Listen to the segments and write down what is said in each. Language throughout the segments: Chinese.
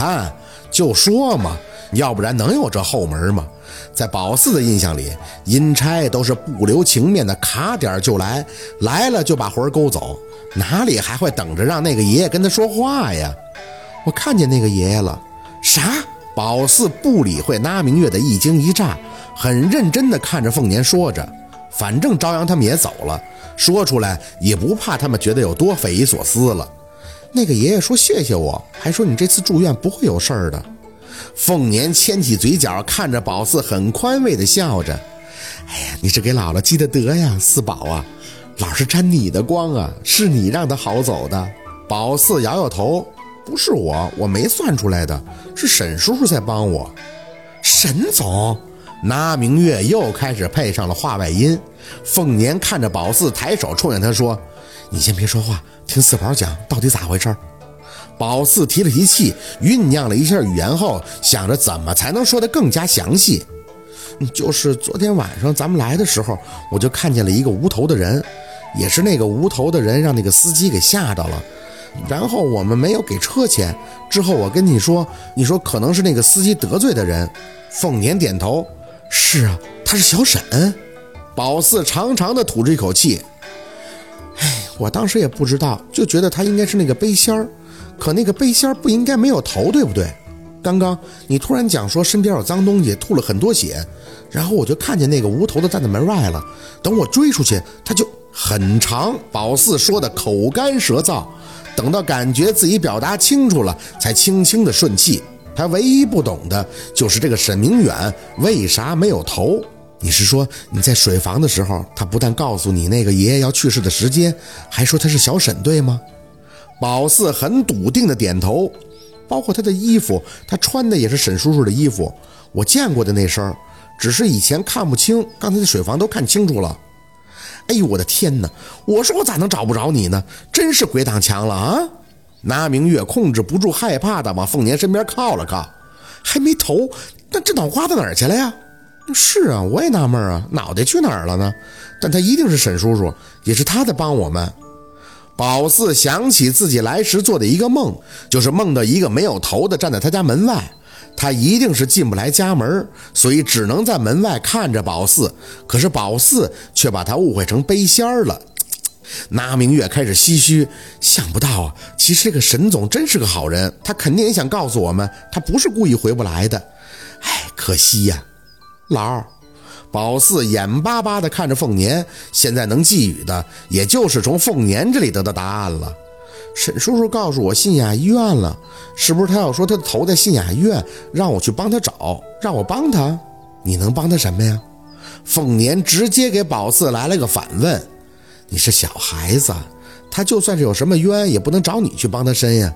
看，就说嘛，要不然能有这后门吗？在宝四的印象里，阴差都是不留情面的，卡点就来，来了就把魂勾走，哪里还会等着让那个爷爷跟他说话呀？我看见那个爷爷了，啥？宝四不理会那明月的一惊一乍，很认真地看着凤年，说着：“反正朝阳他们也走了，说出来也不怕他们觉得有多匪夷所思了。”那个爷爷说：“谢谢我，还说你这次住院不会有事儿的。”凤年牵起嘴角，看着宝四，很宽慰地笑着：“哎呀，你是给姥姥积的德呀，四宝啊，老是沾你的光啊，是你让他好走的。”宝四摇摇头。不是我，我没算出来的，是沈叔叔在帮我。沈总，那明月又开始配上了话外音。凤年看着宝四，抬手冲着他说：“你先别说话，听四宝讲到底咋回事。”宝四提了提气，酝酿了一下语言后，想着怎么才能说得更加详细。就是昨天晚上咱们来的时候，我就看见了一个无头的人，也是那个无头的人让那个司机给吓到了。然后我们没有给车钱，之后我跟你说，你说可能是那个司机得罪的人。凤年点头，是啊，他是小沈。宝四长长的吐着一口气，我当时也不知道，就觉得他应该是那个背仙儿，可那个背仙儿不应该没有头，对不对？刚刚你突然讲说身边有脏东西，吐了很多血，然后我就看见那个无头的站在门外了，等我追出去，他就很长。宝四说的口干舌燥。等到感觉自己表达清楚了，才轻轻的顺气。他唯一不懂的就是这个沈明远为啥没有头？你是说你在水房的时候，他不但告诉你那个爷爷要去世的时间，还说他是小沈，对吗？宝四很笃定的点头，包括他的衣服，他穿的也是沈叔叔的衣服，我见过的那身，只是以前看不清，刚才在水房都看清楚了。哎呦我的天哪！我说我咋能找不着你呢？真是鬼挡墙了啊！那明月控制不住害怕的往凤年身边靠了靠，还没头，那这脑瓜子哪儿去了呀？是啊，我也纳闷啊，脑袋去哪儿了呢？但他一定是沈叔叔，也是他在帮我们。宝四想起自己来时做的一个梦，就是梦到一个没有头的站在他家门外。他一定是进不来家门，所以只能在门外看着宝四。可是宝四却把他误会成背仙儿了。那明月开始唏嘘，想不到啊，其实这个沈总真是个好人，他肯定也想告诉我们，他不是故意回不来的。哎，可惜呀，老二。宝四眼巴巴地看着凤年，现在能寄语的，也就是从凤年这里得到答案了。沈叔叔告诉我信雅医院了，是不是他要说他的头在信雅医院，让我去帮他找，让我帮他？你能帮他什么呀？凤年直接给宝四来了个反问：“你是小孩子，他就算是有什么冤，也不能找你去帮他伸呀。”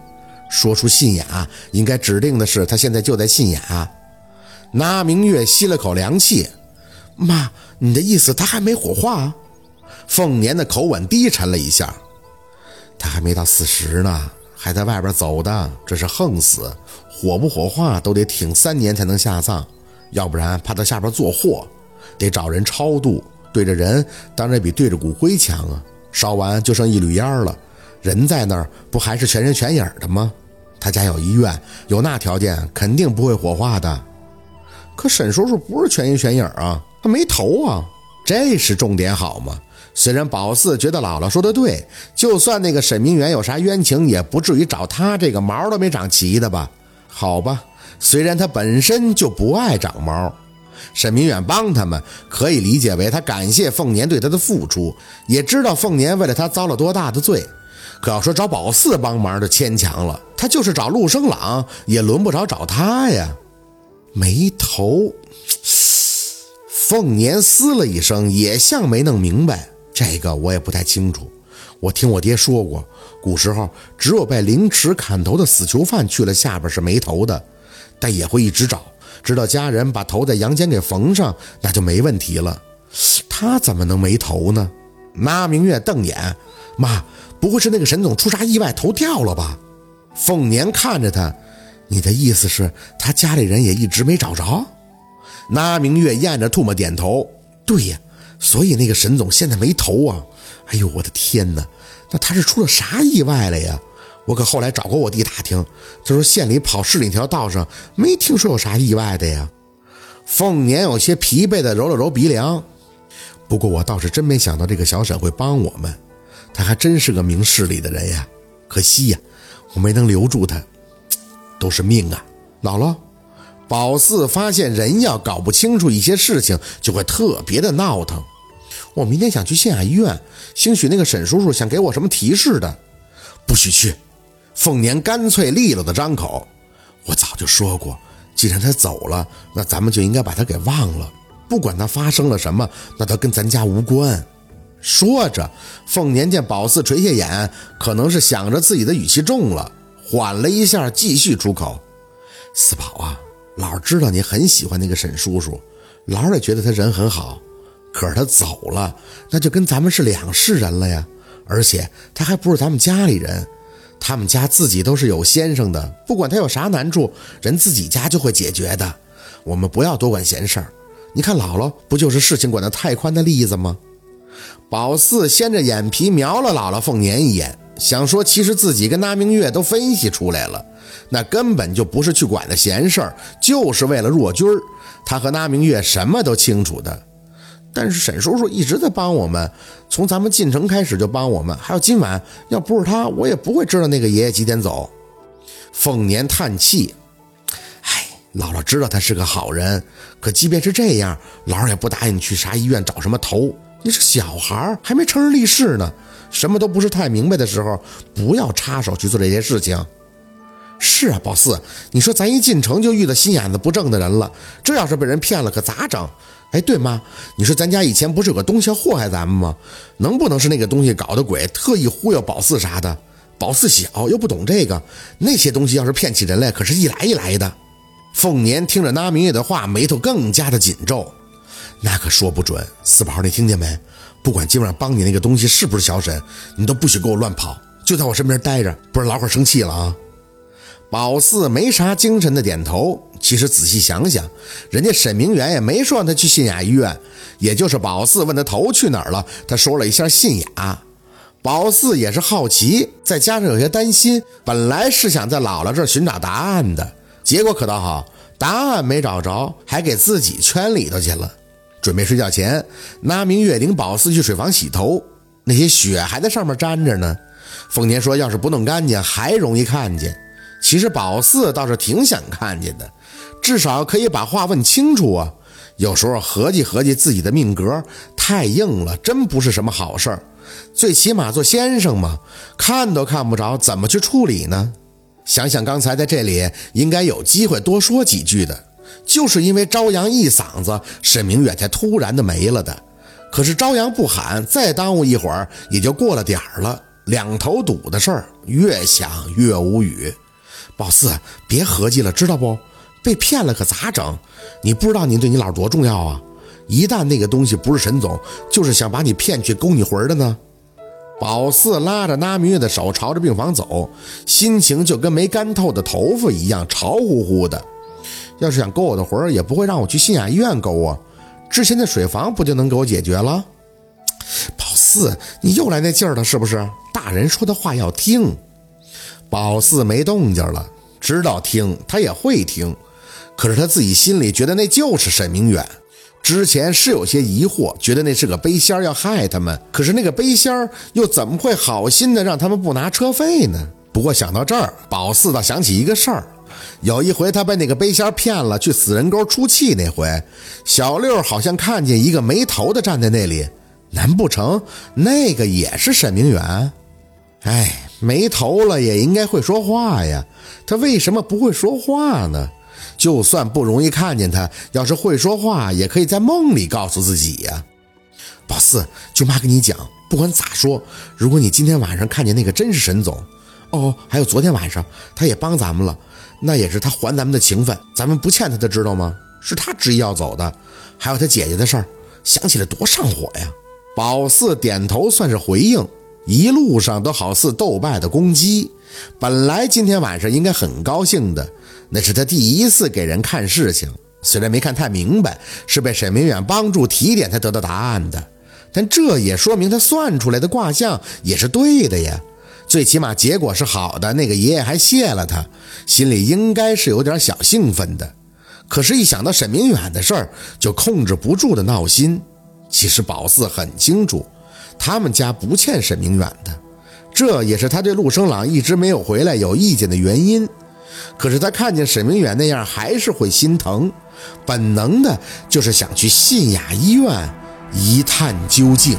说出信雅，应该指定的是他现在就在信雅。那明月吸了口凉气：“妈，你的意思他还没火化？”凤年的口吻低沉了一下。他还没到四十呢，还在外边走的，这是横死，火不火化都得挺三年才能下葬，要不然怕他下边做祸，得找人超度，对着人当然比对着骨灰强啊。烧完就剩一缕烟了，人在那儿不还是全人全影的吗？他家有医院，有那条件，肯定不会火化的。可沈叔叔不是全人全影啊，他没头啊，这是重点好吗？虽然宝四觉得姥姥说的对，就算那个沈明远有啥冤情，也不至于找他这个毛都没长齐的吧？好吧，虽然他本身就不爱长毛，沈明远帮他们可以理解为他感谢凤年对他的付出，也知道凤年为了他遭了多大的罪。可要说找宝四帮忙就牵强了，他就是找陆生朗也轮不着找他呀。没头，凤年嘶了一声，也像没弄明白。这个我也不太清楚，我听我爹说过，古时候只有被凌迟砍头的死囚犯去了下边是没头的，但也会一直找，直到家人把头在阳间给缝上，那就没问题了。他怎么能没头呢？那明月瞪眼，妈，不会是那个沈总出啥意外头掉了吧？凤年看着他，你的意思是，他家里人也一直没找着？那明月咽着唾沫点头，对呀。所以那个沈总现在没头啊！哎呦，我的天哪，那他是出了啥意外了呀？我可后来找过我弟打听，他说县里跑市里那条道上没听说有啥意外的呀。凤年有些疲惫的揉了揉鼻梁，不过我倒是真没想到这个小沈会帮我们，他还真是个明事理的人呀。可惜呀，我没能留住他，都是命啊。姥姥，宝四发现人要搞不清楚一些事情，就会特别的闹腾。我明天想去县衙医院，兴许那个沈叔叔想给我什么提示的，不许去。凤年干脆利落的张口：“我早就说过，既然他走了，那咱们就应该把他给忘了。不管他发生了什么，那都跟咱家无关。”说着，凤年见宝四垂下眼，可能是想着自己的语气重了，缓了一下，继续出口：“四宝啊，老知道你很喜欢那个沈叔叔，老也觉得他人很好。可是他走了，那就跟咱们是两世人了呀。而且他还不是咱们家里人。”他们家自己都是有先生的，不管他有啥难处，人自己家就会解决的。我们不要多管闲事儿。你看姥姥不就是事情管得太宽的例子吗？宝四掀着眼皮瞄了姥姥凤年一眼，想说其实自己跟那明月都分析出来了，那根本就不是去管的闲事儿，就是为了若君儿。他和那明月什么都清楚的。但是沈叔叔一直在帮我们，从咱们进城开始就帮我们。还有今晚，要不是他，我也不会知道那个爷爷几点走。凤年叹气：“哎，姥姥知道他是个好人，可即便是这样，姥儿也不答应去啥医院找什么头。你是小孩，还没成人立事呢，什么都不是太明白的时候，不要插手去做这些事情。”是啊，宝四，你说咱一进城就遇到心眼子不正的人了，这要是被人骗了，可咋整？哎，对妈，你说咱家以前不是有个东西祸害咱们吗？能不能是那个东西搞的鬼，特意忽悠宝四啥的？宝四小又不懂这个，那些东西要是骗起人来，可是一来一来的。凤年听着那明月的话，眉头更加的紧皱。那可说不准。四宝，你听见没？不管今晚帮你那个东西是不是小沈，你都不许给我乱跑，就在我身边待着，不然老会生气了啊。宝四没啥精神的点头。其实仔细想想，人家沈明远也没说让他去信雅医院，也就是宝四问他头去哪儿了，他说了一下信雅。宝四也是好奇，再加上有些担心，本来是想在姥姥这儿寻找答案的，结果可倒好，答案没找着，还给自己圈里头去了。准备睡觉前，拿明月顶宝四去水房洗头，那些血还在上面沾着呢。凤年说，要是不弄干净，还容易看见。其实宝四倒是挺想看见的，至少可以把话问清楚啊。有时候合计合计自己的命格太硬了，真不是什么好事儿。最起码做先生嘛，看都看不着，怎么去处理呢？想想刚才在这里应该有机会多说几句的，就是因为朝阳一嗓子，沈明远才突然的没了的。可是朝阳不喊，再耽误一会儿也就过了点儿了。两头堵的事儿，越想越无语。宝四，别合计了，知道不？被骗了可咋整？你不知道你对你姥多重要啊！一旦那个东西不是沈总，就是想把你骗去勾你魂的呢。宝四拉着那明月的手朝着病房走，心情就跟没干透的头发一样潮乎乎的。要是想勾我的魂，也不会让我去新雅医院勾啊。之前的水房不就能给我解决了？宝四，你又来那劲儿了是不是？大人说的话要听。宝四没动静了，知道听他也会听，可是他自己心里觉得那就是沈明远。之前是有些疑惑，觉得那是个背仙要害他们，可是那个背仙又怎么会好心的让他们不拿车费呢？不过想到这儿，宝四倒想起一个事儿：有一回他被那个背仙骗了，去死人沟出气那回，小六好像看见一个没头的站在那里，难不成那个也是沈明远？哎。没头了也应该会说话呀，他为什么不会说话呢？就算不容易看见他，要是会说话，也可以在梦里告诉自己呀。宝四，舅妈跟你讲，不管咋说，如果你今天晚上看见那个真是沈总，哦，还有昨天晚上他也帮咱们了，那也是他还咱们的情分，咱们不欠他的，知道吗？是他执意要走的，还有他姐姐的事儿，想起来多上火呀。宝四点头算是回应。一路上都好似斗败的公鸡，本来今天晚上应该很高兴的，那是他第一次给人看事情，虽然没看太明白，是被沈明远帮助提点才得到答案的，但这也说明他算出来的卦象也是对的呀。最起码结果是好的，那个爷爷还谢了他，心里应该是有点小兴奋的。可是，一想到沈明远的事儿，就控制不住的闹心。其实宝四很清楚，他们家不欠沈明远的，这也是他对陆生朗一直没有回来有意见的原因。可是他看见沈明远那样，还是会心疼，本能的就是想去信雅医院一探究竟。